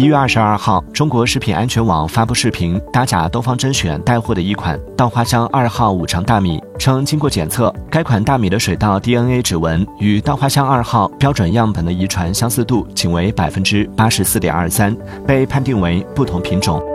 一月二十二号中国食品安全网发布视频打假东方甄选带货的一款稻花香二号五常大米称经过检测该款大米的水稻 dna 指纹与稻花香二号标准样本的遗传相似度仅为百分之八十四点二三被判定为不同品种。